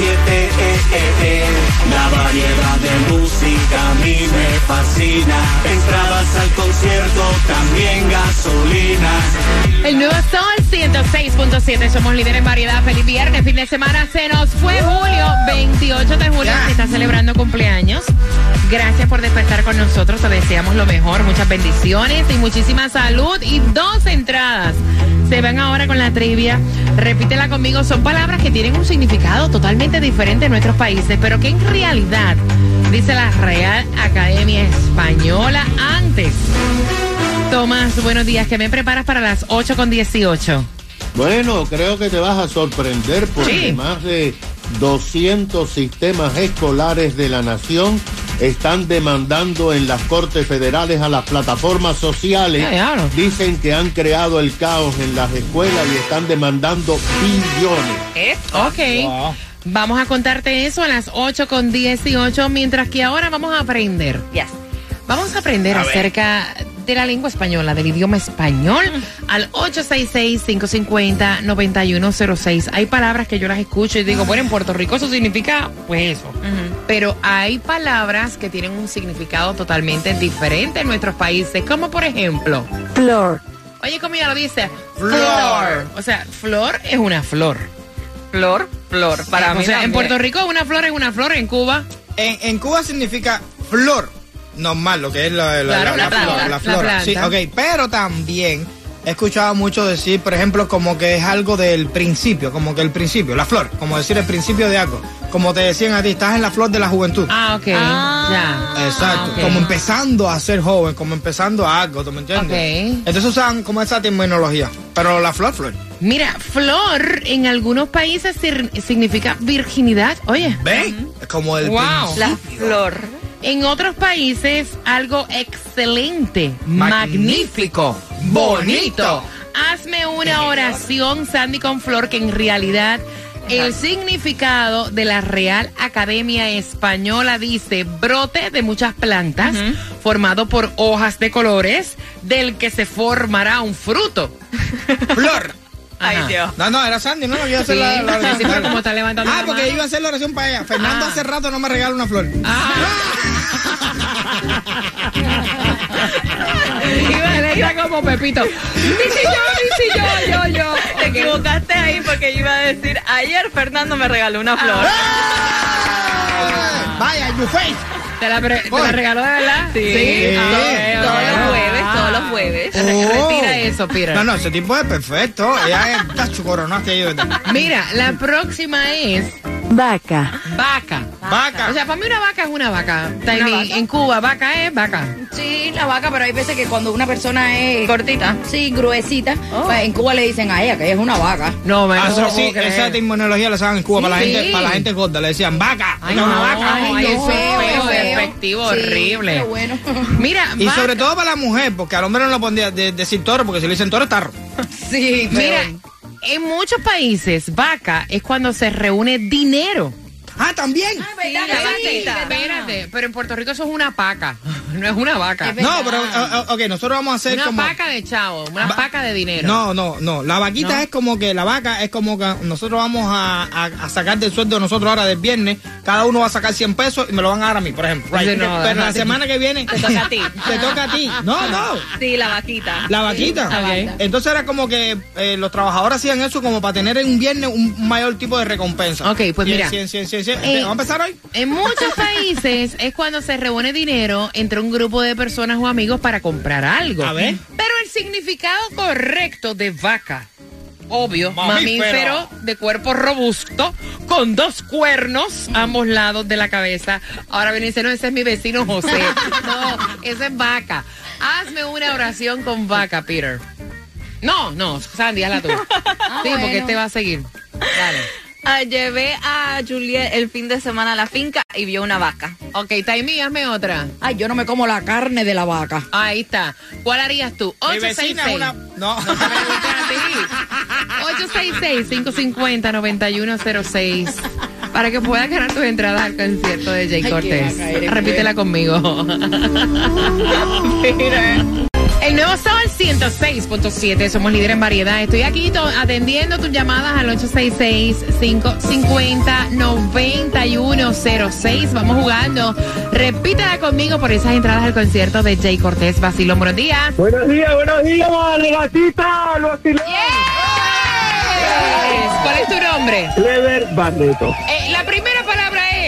eh, eh, eh. La variedad de música a mí me fascina. Entradas al concierto, también gasolina. El nuevo Sol 106.7. Somos líderes en variedad. Feliz viernes, fin de semana. Se nos fue julio, 28 de julio. Se está celebrando cumpleaños. Gracias por despertar con nosotros. Te deseamos lo mejor. Muchas bendiciones y muchísima salud. Y dos entradas. Se van ahora con la trivia. Repítela conmigo. Son palabras que tienen un significado totalmente diferente en nuestros países, pero que en realidad dice la Real Academia Española antes. Tomás, buenos días. ¿Qué me preparas para las 8 con 18? Bueno, creo que te vas a sorprender porque Sí. más de 200 sistemas escolares de la nación están demandando en las cortes federales a las plataformas sociales. Diablo. Dicen que han creado el caos en las escuelas y están demandando billones. Ok. Vamos a contarte eso a las 8 con 18, mientras que ahora vamos a aprender. Vamos a aprender acerca de la lengua española, del idioma español, al 866-550-9106. Hay palabras que yo las escucho y digo, bueno, en Puerto Rico eso significa, pues eso. Pero hay palabras que tienen un significado totalmente diferente en nuestros países, como por ejemplo, Flor. oye, como ya lo dice, flor. O sea, flor es una flor. Flor, flor. Para o mí sea, en. Puerto Rico una flor es una flor, en Cuba En, en Cuba significa flor normal, lo que es la, la- Claro, la- planta, planta. Sí, ok, pero también he escuchado mucho decir, por ejemplo, como que es algo del principio, como que el principio, la flor, como decir el principio de algo. Como te decían a ti, estás en la flor de la juventud. Ah, ok. Ah. Ya. Exacto, Ah, como empezando a ser joven, como empezando a algo, ¿tú me entiendes? Ok. Entonces usan como esa terminología, pero la flor, flor. Mira, flor en algunos países significa virginidad. Oye. ¿Ven? Es como el Wow. La flor. En otros países, algo excelente, magnífico, Magnífico, bonito. Hazme una oración, Sandy con Flor, que en realidad el significado de la Real Academia Española dice brote de muchas plantas formado por hojas de colores del que se formará un fruto. Flor. Ay. Dios. No, no, era Sandy, no, iba a hacer Sí, la, la oración. sí, pero como está levantando Ah, la porque mano. iba a hacer la oración para ella. Fernando Ah. hace rato no me regala una flor. Iba él está como Pepito. Dice yo, dice yo, yo, yo. Te equivocaste ahí porque yo iba a decir, ayer Fernando me regaló una flor. Ah. Vaya, you face. ¿Te la, pre- te la regaló de verdad? Sí. Ah, Todos- ok, todos los jueves, Ah. todos los jueves. Re- Oh. Retira eso, Peter. No, no, ese tipo es perfecto. Ella es tacho coronaste ahí, ¿verdad? Mira, la próxima es Vaca. vaca. Vaca. O sea, para mí una vaca es una vaca. Tiny, vaca. En Cuba, vaca es vaca. Sí, la vaca, pero hay veces que cuando una persona es Cortita. sí, gruesita, Oh. pues en Cuba le dicen a ella que ella es una vaca. No, me Ah, no lo sí, esa terminología la saben en Cuba para, la Sí. gente, para la gente gorda. Le decían vaca. Ay, no, una vaca. ay, Ay, eso es feo, despectivo, Sí, horrible. Qué bueno. Mira, Y vaca- sobre todo para la mujer, porque al hombre no le pondría de- decir toro, porque si le dicen toro es tarro. Sí, pero- Mira, en muchos países, vaca es cuando se reúne dinero. Ah, también. Sí, la vaquita. Espérate, pero en Puerto Rico eso es una paca, no es una vaca. Es No, pero, ok, nosotros vamos a hacer Una como... paca de chavo, una Va- paca de dinero. No, no, no. La vaquita ¿No? es como que la vaca es como que nosotros vamos a, a- a sacar del sueldo de nosotros ahora del viernes. Cada uno va a sacar 100 pesos y me lo van a dar a mí, por ejemplo. Sí, no, Pero la semana que viene. Te toca a ti. Te toca a ti. No, no. Sí, la vaquita. La vaquita. Ok. Entonces era como que eh, los trabajadores hacían eso como para tener en un viernes un mayor tipo de recompensa. Ok, pues mira. cien, cien, cien, cien. Eh, ¿Vamos a empezar hoy? En muchos países es cuando se reúne dinero entre un grupo de personas o amigos para comprar algo. A ver. Pero el significado correcto de vaca, obvio, Mamífero. mamífero de cuerpo robusto, con dos cuernos a ambos lados de la cabeza. Ahora viene diciendo, ese es mi vecino José. No, ese es vaca. Hazme una oración con vaca, Peter. No, no, Sandy, hazla tú. sí, porque este va a seguir. Dale. Ah, llevé a Juliet el fin de semana a la finca y vio una vaca. Ok, Taimi, hazme otra. Ay, yo no me como la carne de la vaca. Ahí está. ¿Cuál harías tú? Mi vecina es 866. una... No. No te pregunté a ti. 866-550-9106. Para que puedas ganar tus entradas al concierto de Jay Ay, Cortés. Repítela conmigo. El nuevo Sol 106.7, somos líderes en variedad. Estoy aquí atendiendo tus llamadas al 866-550-9106. Vamos jugando. Repítela conmigo por esas entradas al concierto de Jay Cortés. Basilón, buenos días. Buenos días, buenos días, gatita. ¿Cuál es tu nombre? Clever Barreto. Eh, la primera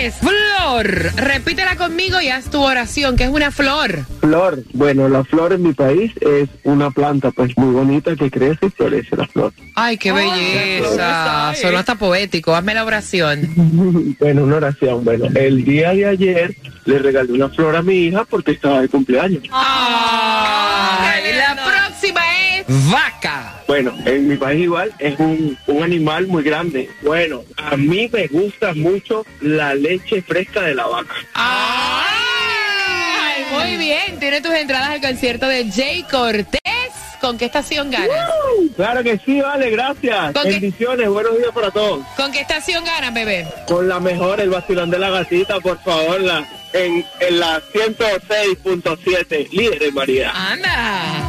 es flor. Repítela conmigo y haz tu oración, que es una flor. Flor, bueno, la flor en mi país es una planta pues muy bonita que crece y florece la flor. Ay, qué belleza. Solo hasta poético. Hazme la oración. Bueno, una oración. Bueno, el día de ayer le regalé una flor a mi hija porque estaba de cumpleaños. Ay, la próxima es vaca. Bueno, en mi país igual es un, un animal muy grande. Bueno, a mí me gusta mucho la leche fresca de la vaca. Ay, muy bien. Tiene tus entradas al concierto de Jay Cortés. ¿Con qué estación ganas? Claro que sí, vale, gracias. Bendiciones, buenos días para todos. ¿Con qué estación ganas, bebé? Con la mejor, el vacilón de la gatita, por favor, la, en, en la 106.7, líder en variedad. Anda.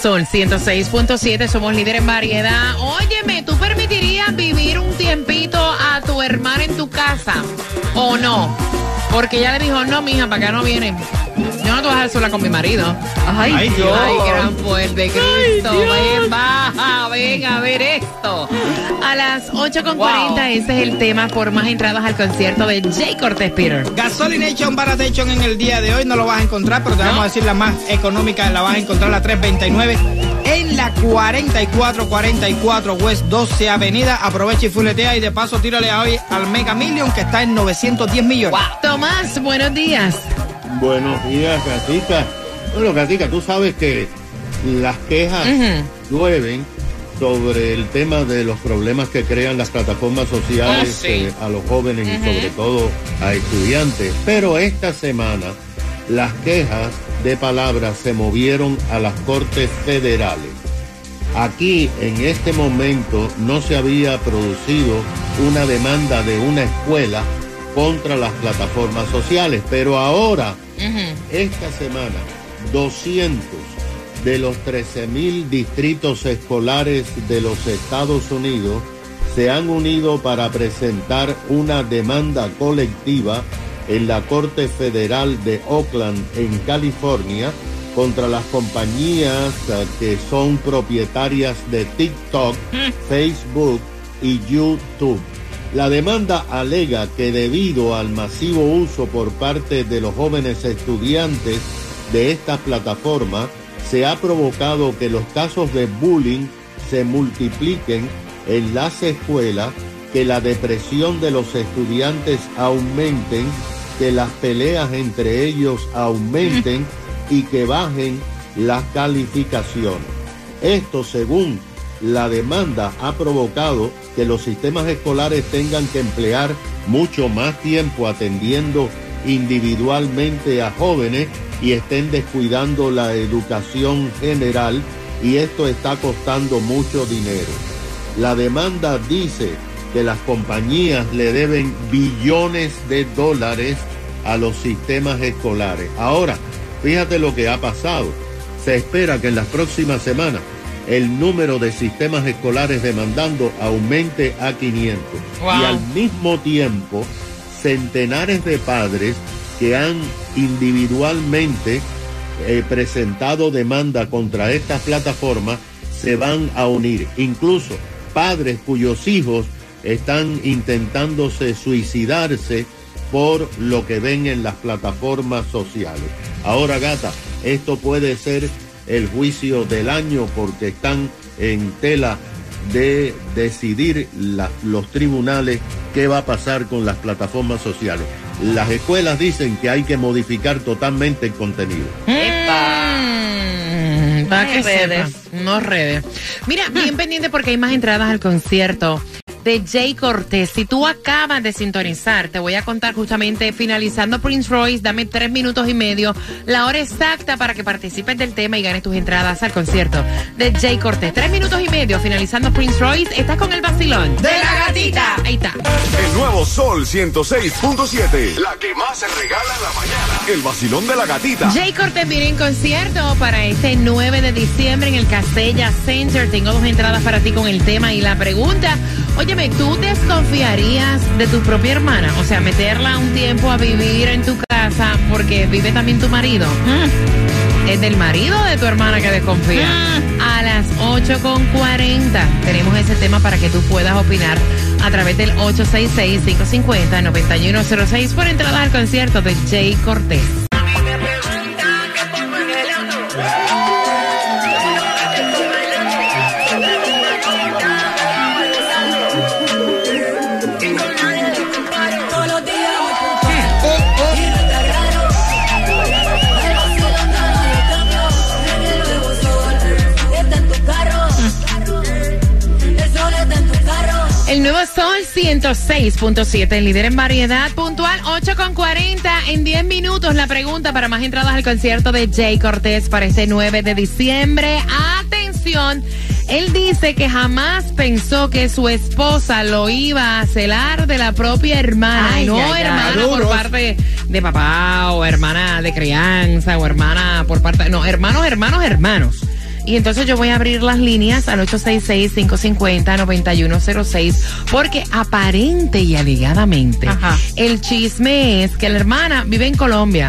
Sol 106.7, somos líder en variedad. Óyeme, ¿tú permitirías vivir un tiempito a tu hermana en tu casa o no? Porque ella le dijo, no, mija, para acá no viene. Yo no te voy a dejar sola con mi marido. Ay, Ay, Dios. Ay, gran fuerte, Cristo. Ven, baja, ven a ver esto. A las 8.40, Wow. ese es el tema por más entradas al concierto de Jay Cortés Peter. Gasolination Baratation en el día de hoy no lo vas a encontrar, pero te vamos a decir la más económica, la vas a encontrar la 329 en la 4444 West 12 Avenida. Aprovecha y fuletea y de paso tírale hoy al Mega Million que está en 910 millones. Tomás, buenos días. Buenos días, Gatica. Bueno, Gatica, tú sabes que las quejas llueven sobre el tema de los problemas que crean las plataformas sociales sí. eh, a los jóvenes y sobre todo a estudiantes. Pero esta semana las quejas de palabras se movieron a las cortes federales. Aquí en este momento no se había producido una demanda de una escuela contra las plataformas sociales, pero ahora, esta semana, 200 de los 13 mil distritos escolares de los Estados Unidos se han unido para presentar una demanda colectiva en la Corte Federal de Oakland, en California, contra las compañías eh, que son propietarias de TikTok, Facebook y YouTube. La demanda alega que debido al masivo uso por parte de los jóvenes estudiantes de estas plataformas, se ha provocado que los casos de bullying se multipliquen en las escuelas, que la depresión de los estudiantes aumenten, que las peleas entre ellos aumenten y que bajen las calificaciones. Esto, según la demanda, ha provocado que los sistemas escolares tengan que emplear mucho más tiempo atendiendo individualmente a jóvenes y estén descuidando la educación general y esto está costando mucho dinero. La demanda dice que las compañías le deben billones de dólares a los sistemas escolares. Ahora, fíjate lo que ha pasado. Se espera que en las próximas semanas el número de sistemas escolares demandando aumente a 500. Wow. Y al mismo tiempo, centenares de padres que han individualmente eh, presentado demanda contra estas plataformas se van a unir. Incluso padres cuyos hijos están intentándose suicidarse por lo que ven en las plataformas sociales. Ahora, gata, esto puede ser el juicio del año porque están en tela de decidir la- los tribunales qué va a pasar con las plataformas sociales. Las escuelas dicen que hay que modificar totalmente el contenido. Mm, para No que redes. sepa, no redes. Mira, bien pendiente porque hay más entradas al concierto de Jay Cortés. Si tú acabas de sintonizar, te voy a contar justamente finalizando Prince Royce, dame tres minutos y medio, la hora exacta para que participes del tema y ganes tus entradas al concierto de Jay Cortés. Tres minutos y medio, finalizando Prince Royce, estás con el vacilón. De la gatita. Ahí está. El nuevo Sol 106.7. La que más se regala en la mañana. El vacilón de la gatita. Jay Cortés viene en concierto para este 9 de diciembre en el Castella Center. Tengo dos entradas para ti con el tema y la pregunta. Óyeme, ¿tú desconfiarías de tu propia hermana? O sea, meterla un tiempo a vivir en tu casa porque vive también tu marido. Es del marido de tu hermana que desconfía. A las 8.40 tenemos ese tema para que tú puedas opinar a través del 866-550-9106 por entradas al concierto de Jay Cortés. El nuevo Sol 106.7, el líder en variedad, puntual 8 con 40 en 10 minutos. La pregunta para más entradas al concierto de Jay Cortés para este 9 de diciembre. Atención, él dice que jamás pensó que su esposa lo iba a celar de la propia hermana, Ay, no ay, hermana por parte de papá o hermana de crianza o hermana por parte, no, hermanos, hermanos, hermanos. Y entonces yo voy a abrir las líneas al 866-550-9106 porque aparente y alegadamente Ajá. el chisme es que la hermana vive en Colombia.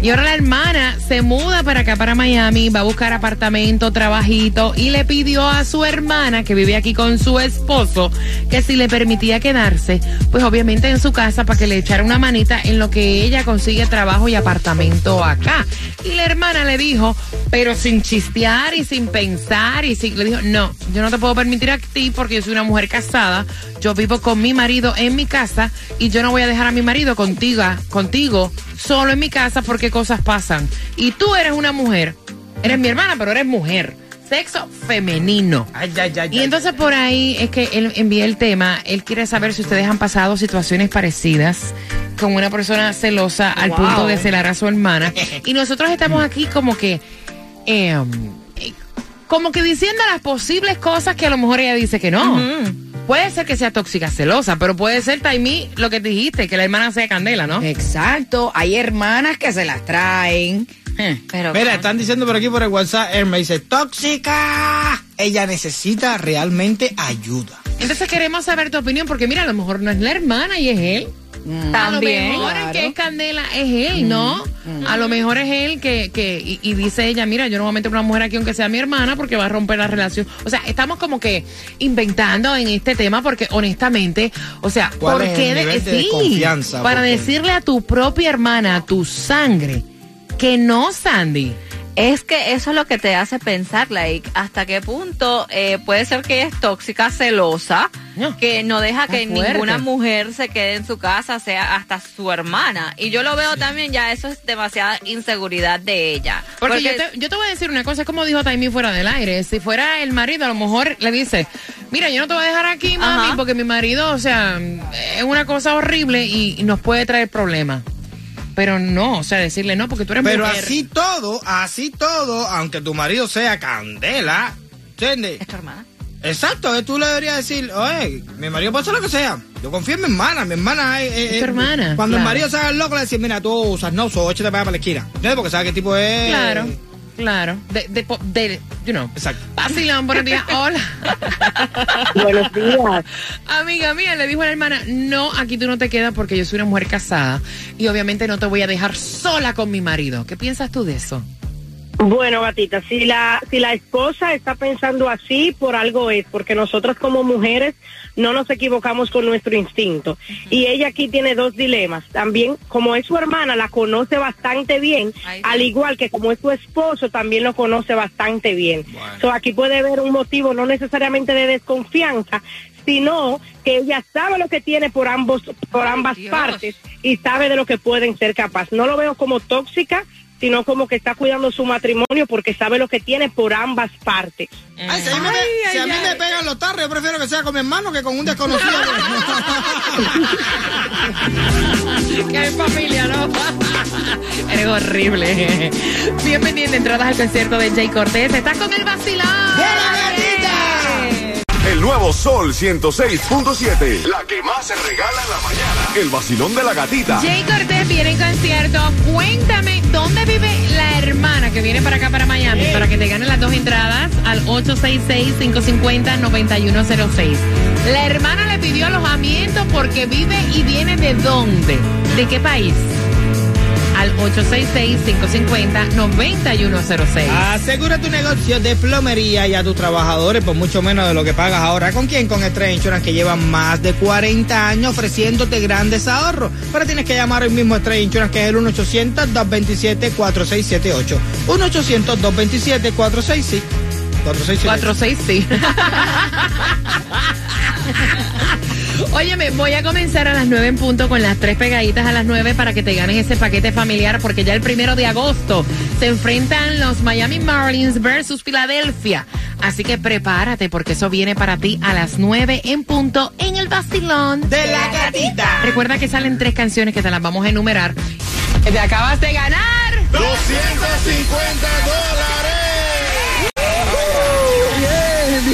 Y ahora la hermana se muda para acá, para Miami, va a buscar apartamento, trabajito y le pidió a su hermana que vive aquí con su esposo que si le permitía quedarse, pues obviamente en su casa para que le echara una manita en lo que ella consigue trabajo y apartamento acá. Y la hermana le dijo, pero sin chistear y sin pensar y le dijo, no, yo no te puedo permitir a ti porque yo soy una mujer casada, yo vivo con mi marido en mi casa y yo no voy a dejar a mi marido contigo, contigo solo en mi casa porque cosas pasan. Y tú eres una mujer, eres mi hermana, pero eres mujer, sexo femenino. Ay, ay, ay, Y entonces por ahí es que él envía el tema. Él quiere saber si ustedes han pasado situaciones parecidas con una persona celosa al Wow. punto de celar a su hermana. Y nosotros estamos aquí como que, eh, como que diciendo las posibles cosas que a lo mejor ella dice que no. Puede ser que sea tóxica, celosa, pero puede ser, Taimi, lo que dijiste, que la hermana sea candela, ¿no? Exacto. Hay hermanas que se las traen. Eh. Pero, Mira, están diciendo por aquí por el WhatsApp, él me dice, tóxica. Ella necesita realmente ayuda. Entonces queremos saber tu opinión, porque mira, a lo mejor no es la hermana y es él. A lo También, mejor el claro. que es Candela es él, ¿no? A lo mejor es él que, que y, y dice ella, mira, yo no voy a meter una mujer aquí aunque sea mi hermana porque va a romper la relación. O sea, estamos como que inventando en este tema porque honestamente, o sea, ¿Cuál ¿por qué de- sí, para Porque- decirle a tu propia hermana, a tu sangre, que no, Sandy. Es que eso es lo que te hace pensar, like, hasta qué punto eh, puede ser que ella es tóxica, celosa, No. que no deja Está que fuerte. ninguna mujer se quede en su casa, sea hasta su hermana. Y yo lo veo también, ya eso es demasiada inseguridad de ella. Porque, yo, te, yo te voy a decir una cosa, es como dijo Taimi fuera del aire. Si fuera el marido, a lo mejor le dice, mira, yo no te voy a dejar aquí, mami, Ajá. porque mi marido, o sea, es una cosa horrible y, y nos puede traer problemas. Pero no, o sea, decirle no, porque tú eres Pero mujer. así todo, así todo, aunque tu marido sea candela, ¿entiendes? es tu hermana. Exacto, eh, tú le deberías decir, oye, mi marido puede hacer lo que sea. Yo confío en mi hermana, mi hermana es... Es tu hermana, Cuando el marido se haga el loco, le decir, mira, tú usas no, so, échate para para la esquina. ¿Entiendes? Porque sabe qué tipo es... Claro, claro. De, de, po- de- you know. Exacto. Vacilón, buenos días. Hola. Buenos días. Amiga mía, le dijo a la hermana, no, aquí tú no te quedas porque yo soy una mujer casada y obviamente no te voy a dejar sola con mi marido. ¿Qué piensas tú de eso? Bueno, gatita, si la, si la esposa está pensando así, por algo es, porque nosotros como mujeres no nos equivocamos con nuestro instinto. Y ella aquí tiene dos dilemas. También, como es su hermana, la conoce bastante bien, al igual que como es su esposo, también lo conoce bastante bien. So, aquí puede haber un motivo no necesariamente de desconfianza, sino que ella sabe lo que tiene por ambos, por ambas partes y sabe de lo que pueden ser capaces. No lo veo como tóxica, sino como que está cuidando su matrimonio porque sabe lo que tiene por ambas partes. Ay, si a mí, me, si a mí me pegan los tarros, yo prefiero que sea con mi hermano que con un desconocido. Qué familia, ¿no? Eres horrible. Bien pendiente, entradas al concierto de Jay Cortés. Estás con el vacilón. Nuevo Sol 106.7. La que más se regala en la mañana. El vacilón de la gatita. Jay Cortés viene en concierto. Cuéntame, ¿dónde vive la hermana que viene para acá, para Miami? Para que te ganen las dos entradas al 866-550-9106. La hermana le pidió alojamiento porque vive y viene de dónde? ¿De qué país? Al 866-550-9106. Asegura tu negocio de plomería y a tus trabajadores por mucho menos de lo que pagas ahora. ¿Con quién? Con Estrella Insurance que lleva más de 40 años ofreciéndote grandes ahorros. Pero tienes que llamar hoy mismo a Estrella Insurance que es el 1-800-227-4678. 1-800-227-4678. 46 sí. Óyeme, voy a comenzar a las 9 en punto con las tres pegaditas a las 9 para que te ganes ese paquete familiar porque ya el primero de agosto se enfrentan los Miami Marlins versus Filadelfia. Así que prepárate porque eso viene para ti a las 9 en punto en el vacilón de la gatita. Recuerda que salen tres canciones que te las vamos a enumerar. Te acabas de ganar 250 dólares.